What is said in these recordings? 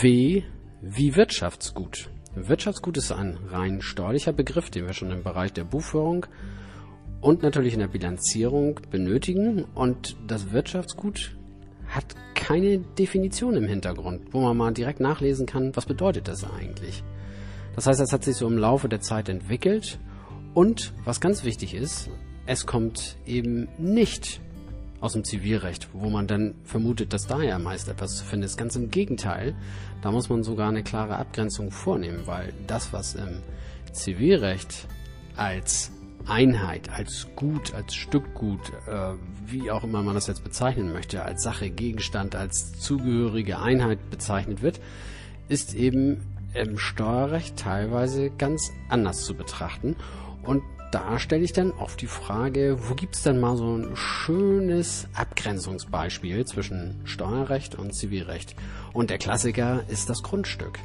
W wie Wirtschaftsgut. Wirtschaftsgut ist ein rein steuerlicher Begriff, den wir schon im Bereich der Buchführung und natürlich in der Bilanzierung benötigen. Und das Wirtschaftsgut hat keine Definition im Hintergrund, wo man mal direkt nachlesen kann, was bedeutet das eigentlich. Das heißt, es hat sich so im Laufe der Zeit entwickelt und was ganz wichtig ist, es kommt eben nicht aus dem Zivilrecht, wo man dann vermutet, dass da ja meist etwas zu finden ist. Ganz im Gegenteil, da muss man sogar eine klare Abgrenzung vornehmen, weil das, was im Zivilrecht als Einheit, als Gut, als Stückgut, äh, wie auch immer man das jetzt bezeichnen möchte, als Sache, Gegenstand, als zugehörige Einheit bezeichnet wird, ist eben im Steuerrecht teilweise ganz anders zu betrachten. Und da stelle ich dann oft die Frage, wo gibt es denn mal so ein schönes Abgrenzungsbeispiel zwischen Steuerrecht und Zivilrecht? Und der Klassiker ist das Grundstück.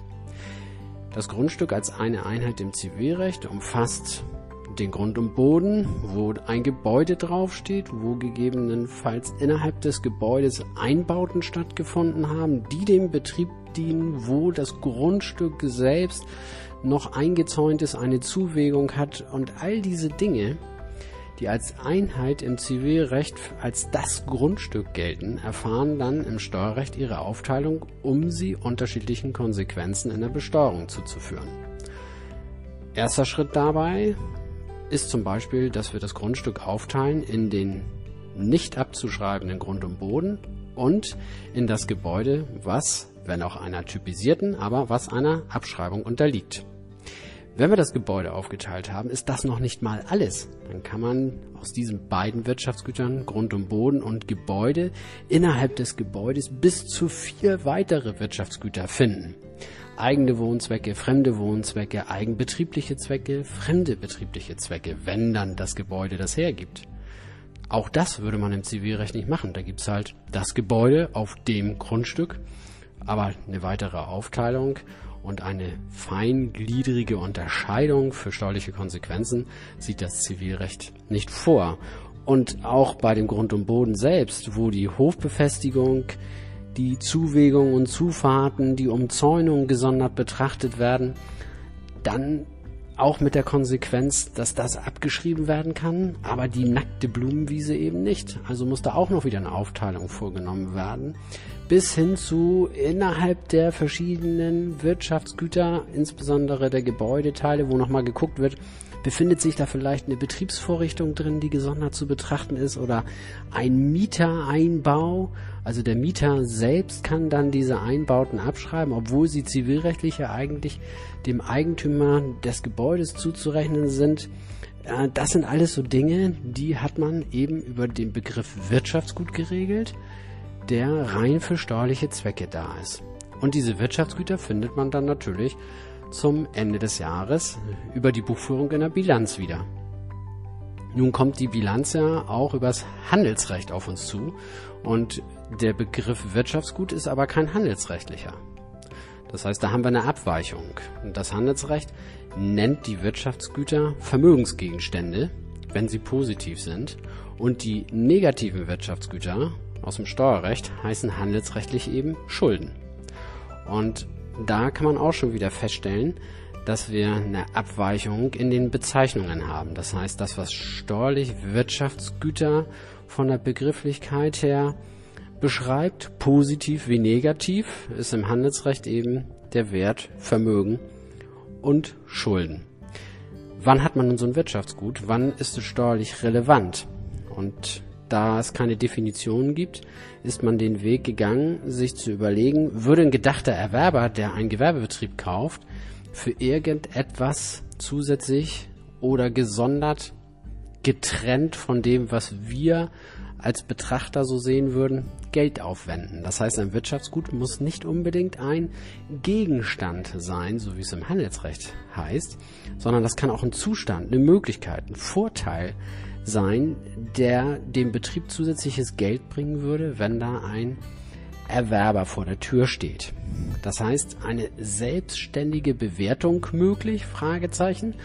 Das Grundstück als eine Einheit im Zivilrecht umfasst den Grund und Boden, wo ein Gebäude draufsteht, wo gegebenenfalls innerhalb des Gebäudes Einbauten stattgefunden haben, die dem Betrieb dienen, wo das Grundstück selbst noch eingezäunt ist, eine Zuwägung hat und all diese Dinge, die als Einheit im Zivilrecht als das Grundstück gelten, erfahren dann im Steuerrecht ihre Aufteilung, um sie unterschiedlichen Konsequenzen in der Besteuerung zuzuführen. Erster Schritt dabei ist zum Beispiel, dass wir das Grundstück aufteilen in den nicht abzuschreibenden Grund und Boden und in das Gebäude, was, wenn auch einer typisierten, aber was einer Abschreibung unterliegt. Wenn wir das Gebäude aufgeteilt haben, ist das noch nicht mal alles. Dann kann man aus diesen beiden Wirtschaftsgütern, Grund und Boden und Gebäude, innerhalb des Gebäudes bis zu vier weitere Wirtschaftsgüter finden. Eigene Wohnzwecke, fremde Wohnzwecke, eigenbetriebliche Zwecke, fremde betriebliche Zwecke, wenn dann das Gebäude das hergibt. Auch das würde man im Zivilrecht nicht machen. Da gibt's halt das Gebäude auf dem Grundstück, aber eine weitere Aufteilung und eine feingliedrige Unterscheidung für steuerliche Konsequenzen sieht das Zivilrecht nicht vor. Und auch bei dem Grund und Boden selbst, wo die Hofbefestigung, die Zuwägung und Zufahrten, die Umzäunung gesondert betrachtet werden, dann auch mit der Konsequenz, dass das abgeschrieben werden kann, aber die nackte Blumenwiese eben nicht. Also muss da auch noch wieder eine Aufteilung vorgenommen werden bis hin zu innerhalb der verschiedenen Wirtschaftsgüter, insbesondere der Gebäudeteile, wo nochmal geguckt wird, befindet sich da vielleicht eine Betriebsvorrichtung drin, die gesondert zu betrachten ist oder ein Mietereinbau. Also der Mieter selbst kann dann diese Einbauten abschreiben, obwohl sie zivilrechtlich ja eigentlich dem Eigentümer des Gebäudes zuzurechnen sind. Äh, das sind alles so Dinge, die hat man eben über den Begriff Wirtschaftsgut geregelt der rein für steuerliche Zwecke da ist. Und diese Wirtschaftsgüter findet man dann natürlich zum Ende des Jahres über die Buchführung in der Bilanz wieder. Nun kommt die Bilanz ja auch übers Handelsrecht auf uns zu und der Begriff Wirtschaftsgut ist aber kein handelsrechtlicher. Das heißt, da haben wir eine Abweichung. Das Handelsrecht nennt die Wirtschaftsgüter Vermögensgegenstände, wenn sie positiv sind, und die negativen Wirtschaftsgüter aus dem Steuerrecht heißen handelsrechtlich eben Schulden. Und da kann man auch schon wieder feststellen, dass wir eine Abweichung in den Bezeichnungen haben. Das heißt, das, was steuerlich Wirtschaftsgüter von der Begrifflichkeit her beschreibt, positiv wie negativ, ist im Handelsrecht eben der Wert, Vermögen und Schulden. Wann hat man nun so ein Wirtschaftsgut? Wann ist es steuerlich relevant? Und da es keine Definition gibt, ist man den Weg gegangen, sich zu überlegen, würde ein gedachter Erwerber, der einen Gewerbebetrieb kauft, für irgendetwas zusätzlich oder gesondert getrennt von dem, was wir als Betrachter so sehen würden, Geld aufwenden. Das heißt, ein Wirtschaftsgut muss nicht unbedingt ein Gegenstand sein, so wie es im Handelsrecht heißt, sondern das kann auch ein Zustand, eine Möglichkeit, ein Vorteil sein, der dem Betrieb zusätzliches Geld bringen würde, wenn da ein Erwerber vor der Tür steht. Das heißt, eine selbstständige Bewertung möglich? Fragezeichen.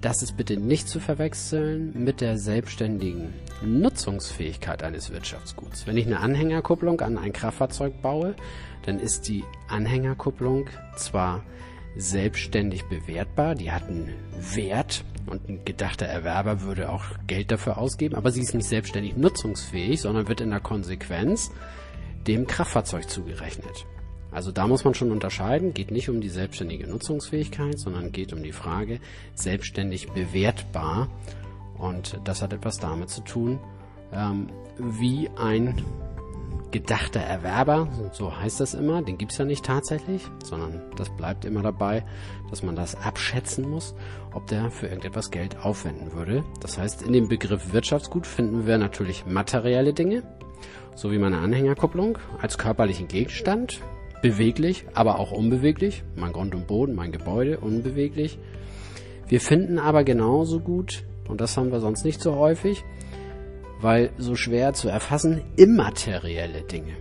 das ist bitte nicht zu verwechseln mit der selbstständigen Nutzungsfähigkeit eines Wirtschaftsguts. Wenn ich eine Anhängerkupplung an ein Kraftfahrzeug baue, dann ist die Anhängerkupplung zwar selbstständig bewertbar, die hat einen Wert und ein gedachter Erwerber würde auch Geld dafür ausgeben, aber sie ist nicht selbstständig nutzungsfähig, sondern wird in der Konsequenz dem Kraftfahrzeug zugerechnet. Also da muss man schon unterscheiden, geht nicht um die selbstständige Nutzungsfähigkeit, sondern geht um die Frage selbstständig bewertbar. Und das hat etwas damit zu tun, ähm, wie ein gedachter Erwerber, so heißt das immer, den gibt's ja nicht tatsächlich, sondern das bleibt immer dabei, dass man das abschätzen muss, ob der für irgendetwas Geld aufwenden würde. Das heißt, in dem Begriff Wirtschaftsgut finden wir natürlich materielle Dinge, so wie meine Anhängerkupplung als körperlichen Gegenstand, beweglich, aber auch unbeweglich, mein Grund und Boden, mein Gebäude, unbeweglich. Wir finden aber genauso gut, und das haben wir sonst nicht so häufig, weil so schwer zu erfassen, immaterielle Dinge.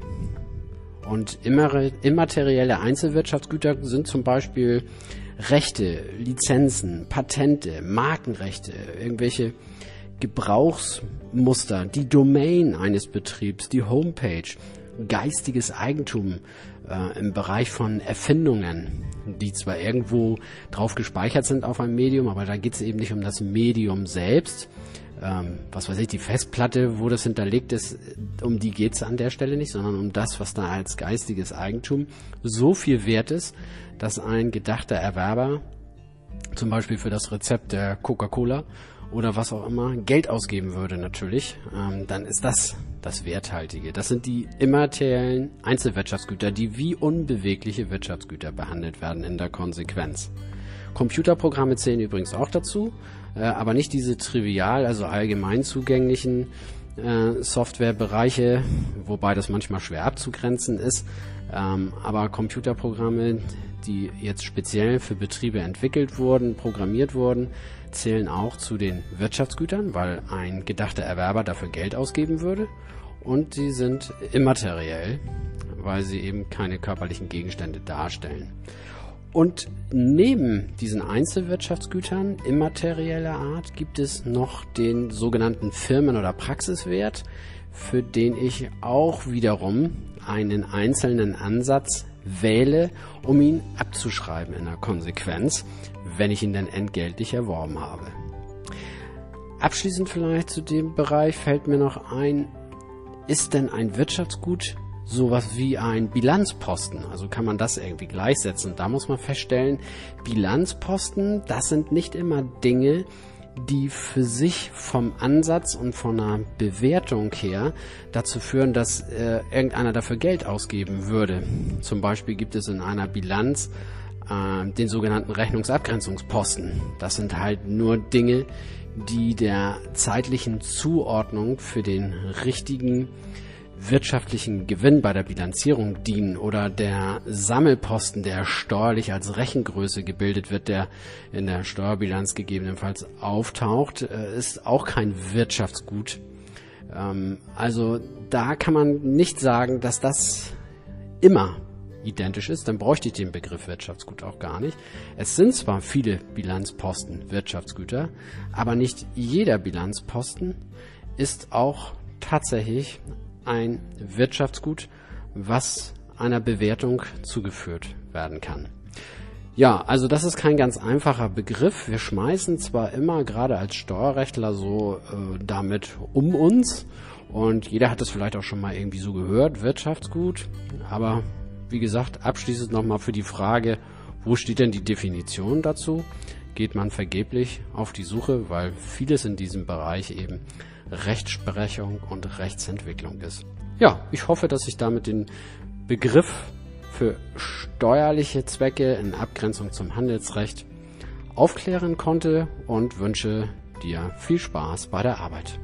Und immaterielle Einzelwirtschaftsgüter sind zum Beispiel Rechte, Lizenzen, Patente, Markenrechte, irgendwelche Gebrauchsmuster, die Domain eines Betriebs, die Homepage, geistiges Eigentum äh, im Bereich von Erfindungen, die zwar irgendwo drauf gespeichert sind auf einem Medium, aber da geht es eben nicht um das Medium selbst, ähm, was weiß ich, die Festplatte, wo das hinterlegt ist, um die geht es an der Stelle nicht, sondern um das, was da als geistiges Eigentum so viel wert ist, dass ein gedachter Erwerber zum Beispiel für das Rezept der Coca-Cola oder was auch immer Geld ausgeben würde natürlich, ähm, dann ist das das Werthaltige. Das sind die immateriellen Einzelwirtschaftsgüter, die wie unbewegliche Wirtschaftsgüter behandelt werden in der Konsequenz. Computerprogramme zählen übrigens auch dazu, äh, aber nicht diese trivial, also allgemein zugänglichen äh, Softwarebereiche, wobei das manchmal schwer abzugrenzen ist. Ähm, aber Computerprogramme, die jetzt speziell für Betriebe entwickelt wurden, programmiert wurden, zählen auch zu den Wirtschaftsgütern, weil ein gedachter Erwerber dafür Geld ausgeben würde. Und sie sind immateriell, weil sie eben keine körperlichen Gegenstände darstellen. Und neben diesen Einzelwirtschaftsgütern immaterieller Art gibt es noch den sogenannten Firmen- oder Praxiswert, für den ich auch wiederum einen einzelnen Ansatz wähle, um ihn abzuschreiben in der Konsequenz, wenn ich ihn dann entgeltlich erworben habe. Abschließend vielleicht zu dem Bereich fällt mir noch ein, ist denn ein Wirtschaftsgut sowas wie ein Bilanzposten. Also kann man das irgendwie gleichsetzen. Da muss man feststellen, Bilanzposten, das sind nicht immer Dinge, die für sich vom Ansatz und von einer Bewertung her dazu führen, dass äh, irgendeiner dafür Geld ausgeben würde. Zum Beispiel gibt es in einer Bilanz äh, den sogenannten Rechnungsabgrenzungsposten. Das sind halt nur Dinge, die der zeitlichen Zuordnung für den richtigen wirtschaftlichen Gewinn bei der Bilanzierung dienen oder der Sammelposten, der steuerlich als Rechengröße gebildet wird, der in der Steuerbilanz gegebenenfalls auftaucht, äh, ist auch kein Wirtschaftsgut. Ähm, also da kann man nicht sagen, dass das immer identisch ist, dann bräuchte ich den Begriff Wirtschaftsgut auch gar nicht. Es sind zwar viele Bilanzposten Wirtschaftsgüter, aber nicht jeder Bilanzposten ist auch tatsächlich ein Wirtschaftsgut, was einer Bewertung zugeführt werden kann. Ja, also das ist kein ganz einfacher Begriff. Wir schmeißen zwar immer gerade als Steuerrechtler so äh, damit um uns und jeder hat es vielleicht auch schon mal irgendwie so gehört, Wirtschaftsgut, aber wie gesagt, abschließend nochmal für die Frage, wo steht denn die Definition dazu? Geht man vergeblich auf die Suche, weil vieles in diesem Bereich eben Rechtsprechung und Rechtsentwicklung ist. Ja, ich hoffe, dass ich damit den Begriff für steuerliche Zwecke in Abgrenzung zum Handelsrecht aufklären konnte und wünsche dir viel Spaß bei der Arbeit.